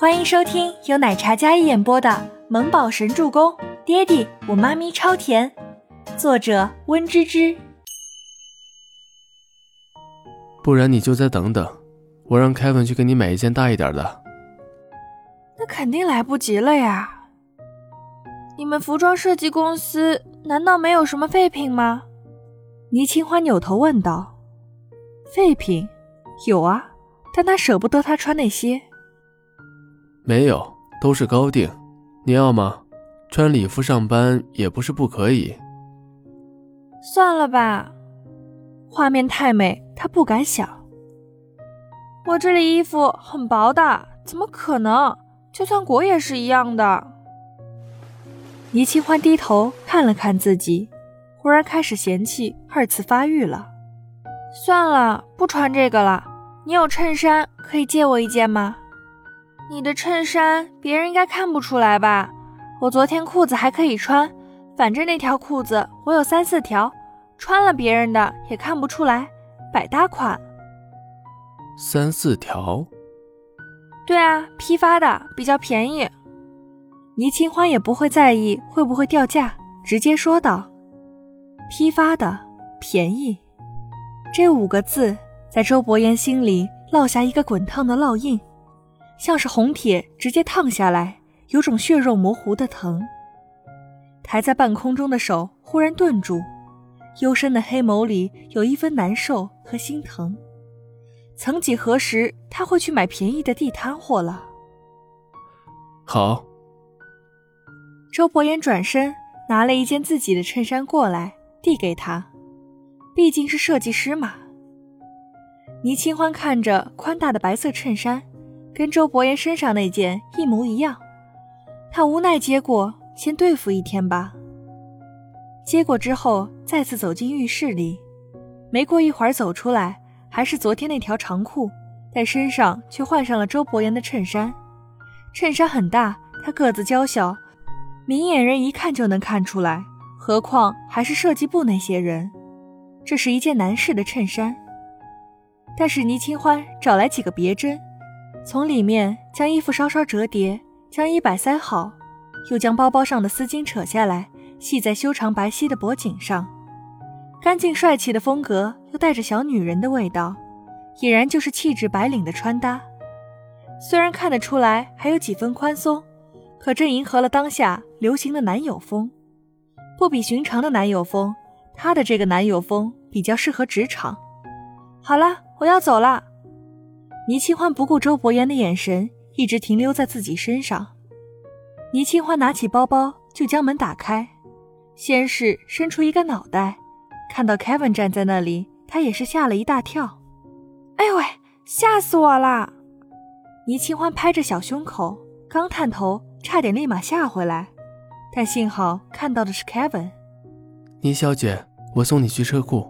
欢迎收听由奶茶嘉一演播的《萌宝神助攻》，爹地我妈咪超甜，作者温芝芝。不然你就再等等，我让凯文去给你买一件大一点的。那肯定来不及了呀！你们服装设计公司难道没有什么废品吗？倪清欢扭头问道。废品，有啊，但他舍不得他穿那些。没有，都是高定。你要吗？穿礼服上班也不是不可以。算了吧，画面太美，他不敢想。我这里衣服很薄的，怎么可能？就算裹也是一样的。倪清欢低头看了看自己，忽然开始嫌弃，二次发育了。算了，不穿这个了。你有衬衫可以借我一件吗？你的衬衫别人应该看不出来吧？我昨天裤子还可以穿，反正那条裤子我有三四条，穿了别人的也看不出来，百搭款。三四条？对啊，批发的比较便宜。倪清欢也不会在意会不会掉价，直接说道：“批发的便宜。”这五个字在周伯言心里烙下一个滚烫的烙印。像是红铁直接烫下来，有种血肉模糊的疼。抬在半空中的手忽然顿住，幽深的黑眸里有一分难受和心疼。曾几何时，他会去买便宜的地摊货了。好。周伯言转身拿了一件自己的衬衫过来，递给他。毕竟是设计师嘛。倪清欢看着宽大的白色衬衫。跟周伯言身上那件一模一样，他无奈接过，先对付一天吧。接过之后，再次走进浴室里，没过一会儿走出来，还是昨天那条长裤，但身上却换上了周伯言的衬衫。衬衫很大，他个子娇小，明眼人一看就能看出来，何况还是设计部那些人。这是一件男士的衬衫，但是倪清欢找来几个别针。从里面将衣服稍稍折叠，将衣摆塞好，又将包包上的丝巾扯下来，系在修长白皙的脖颈上。干净帅气的风格，又带着小女人的味道，俨然就是气质白领的穿搭。虽然看得出来还有几分宽松，可这迎合了当下流行的男友风，不比寻常的男友风。他的这个男友风比较适合职场。好了，我要走了。倪清欢不顾周伯言的眼神，一直停留在自己身上。倪清欢拿起包包就将门打开，先是伸出一个脑袋，看到 Kevin 站在那里，他也是吓了一大跳。哎呦喂，吓死我了！倪清欢拍着小胸口，刚探头，差点立马吓回来，但幸好看到的是 Kevin。倪小姐，我送你去车库。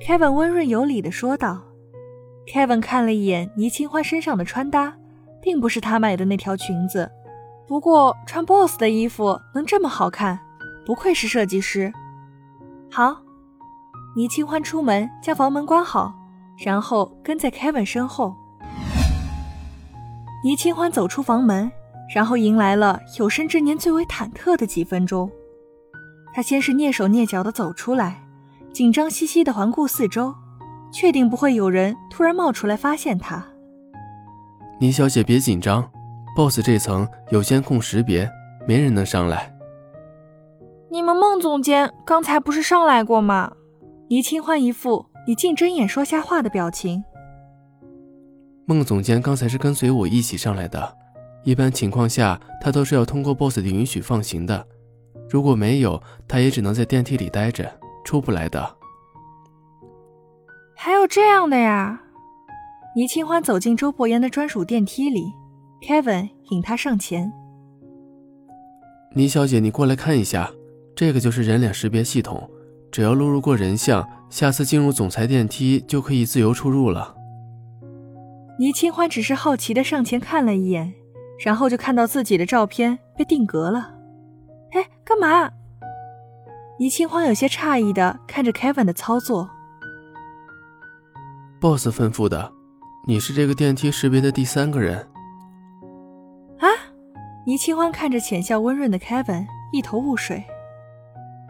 Kevin 温润有礼的说道。Kevin 看了一眼倪清欢身上的穿搭，并不是他买的那条裙子。不过穿 BOSS 的衣服能这么好看，不愧是设计师。好，倪清欢出门将房门关好，然后跟在 Kevin 身后。倪清欢走出房门，然后迎来了有生之年最为忐忑的几分钟。他先是蹑手蹑脚地走出来，紧张兮兮地环顾四周。确定不会有人突然冒出来发现他。倪小姐别紧张，BOSS 这层有监控识别，没人能上来。你们孟总监刚才不是上来过吗？倪清欢一副你竟睁眼说瞎话的表情。孟总监刚才是跟随我一起上来的，一般情况下他都是要通过 BOSS 的允许放行的，如果没有，他也只能在电梯里待着，出不来的。还有这样的呀！倪清欢走进周伯言的专属电梯里，Kevin 引他上前。倪小姐，你过来看一下，这个就是人脸识别系统，只要录入过人像，下次进入总裁电梯就可以自由出入了。倪清欢只是好奇的上前看了一眼，然后就看到自己的照片被定格了。哎，干嘛？倪清欢有些诧异的看着 Kevin 的操作。Boss 吩咐的，你是这个电梯识别的第三个人。啊倪清欢看着浅笑温润的 Kevin，一头雾水。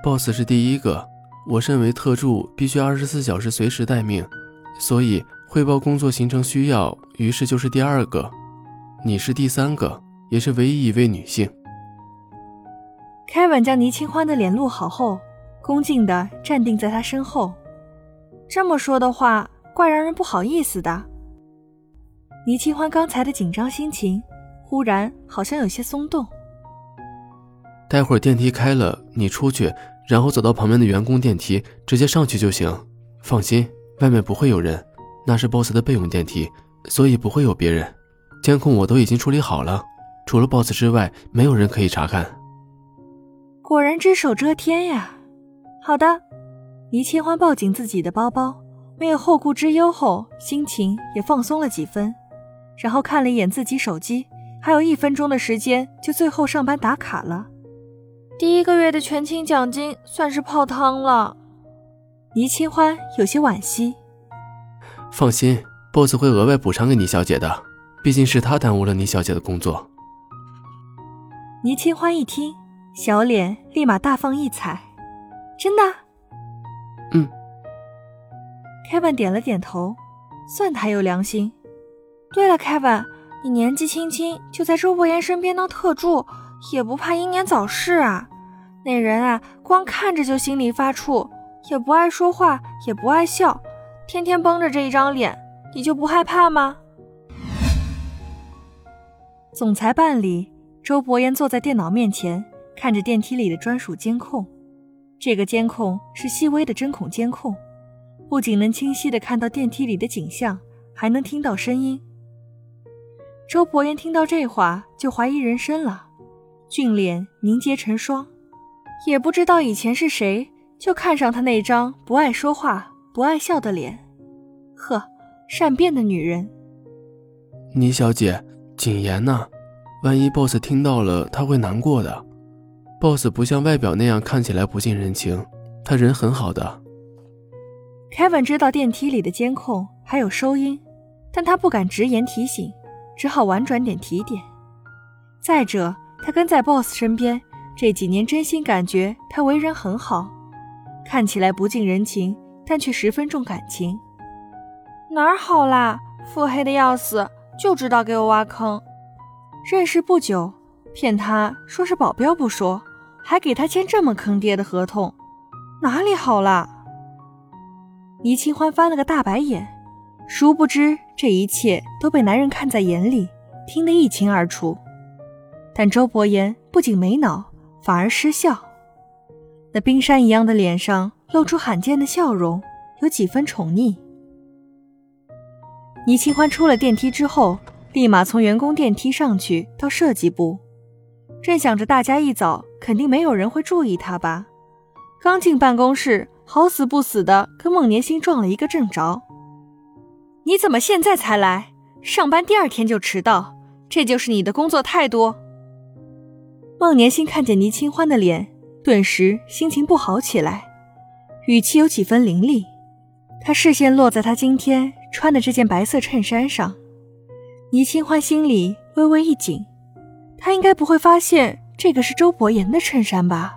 Boss 是第一个，我身为特助，必须二十四小时随时待命，所以汇报工作行程需要，于是就是第二个。你是第三个，也是唯一一位女性。Kevin 将倪清欢的脸录好后，恭敬地站定在他身后。这么说的话，怪让人不好意思的。倪清欢刚才的紧张心情。忽然，好像有些松动。待会儿电梯开了，你出去，然后走到旁边的员工电梯，直接上去就行。放心，外面不会有人，那是 boss 的备用电梯，所以不会有别人。监控我都已经处理好了，除了 boss 之外，没有人可以查看。果然只手遮天呀！好的，倪清欢抱紧自己的包包，没有后顾之忧后，心情也放松了几分，然后看了一眼自己手机。还有一分钟的时间就最后上班打卡了，第一个月的全勤奖金算是泡汤了。倪清欢有些惋惜。放心，boss 会额外补偿给倪小姐的，毕竟是他耽误了倪小姐的工作。倪清欢一听，小脸立马大放异彩，真的？嗯。Kevin 点了点头，算他有良心。对了，Kevin。你年纪轻轻就在周伯言身边当特助，也不怕英年早逝啊？那人啊，光看着就心里发怵，也不爱说话，也不爱笑，天天绷着这一张脸，你就不害怕吗？总裁办里，周伯言坐在电脑面前，看着电梯里的专属监控。这个监控是细微的针孔监控，不仅能清晰的看到电梯里的景象，还能听到声音。周伯言听到这话，就怀疑人生了，俊脸凝结成霜，也不知道以前是谁就看上他那张不爱说话、不爱笑的脸。呵，善变的女人。倪小姐，谨言呐，万一 boss 听到了，他会难过的。boss 不像外表那样看起来不近人情，他人很好的。Kevin 知道电梯里的监控还有收音，但他不敢直言提醒。只好婉转点提点。再者，他跟在 boss 身边这几年，真心感觉他为人很好，看起来不近人情，但却十分重感情。哪儿好啦？腹黑的要死，就知道给我挖坑。认识不久，骗他说是保镖不说，还给他签这么坑爹的合同，哪里好啦？倪清欢翻了个大白眼，殊不知。这一切都被男人看在眼里，听得一清二楚。但周伯言不仅没恼，反而失笑，那冰山一样的脸上露出罕见的笑容，有几分宠溺。倪清欢出了电梯之后，立马从员工电梯上去到设计部，正想着大家一早肯定没有人会注意他吧，刚进办公室，好死不死的跟孟年星撞了一个正着。你怎么现在才来？上班第二天就迟到，这就是你的工作态度？孟年星看见倪清欢的脸，顿时心情不好起来，语气有几分凌厉。他视线落在他今天穿的这件白色衬衫上，倪清欢心里微微一紧，他应该不会发现这个是周伯言的衬衫吧？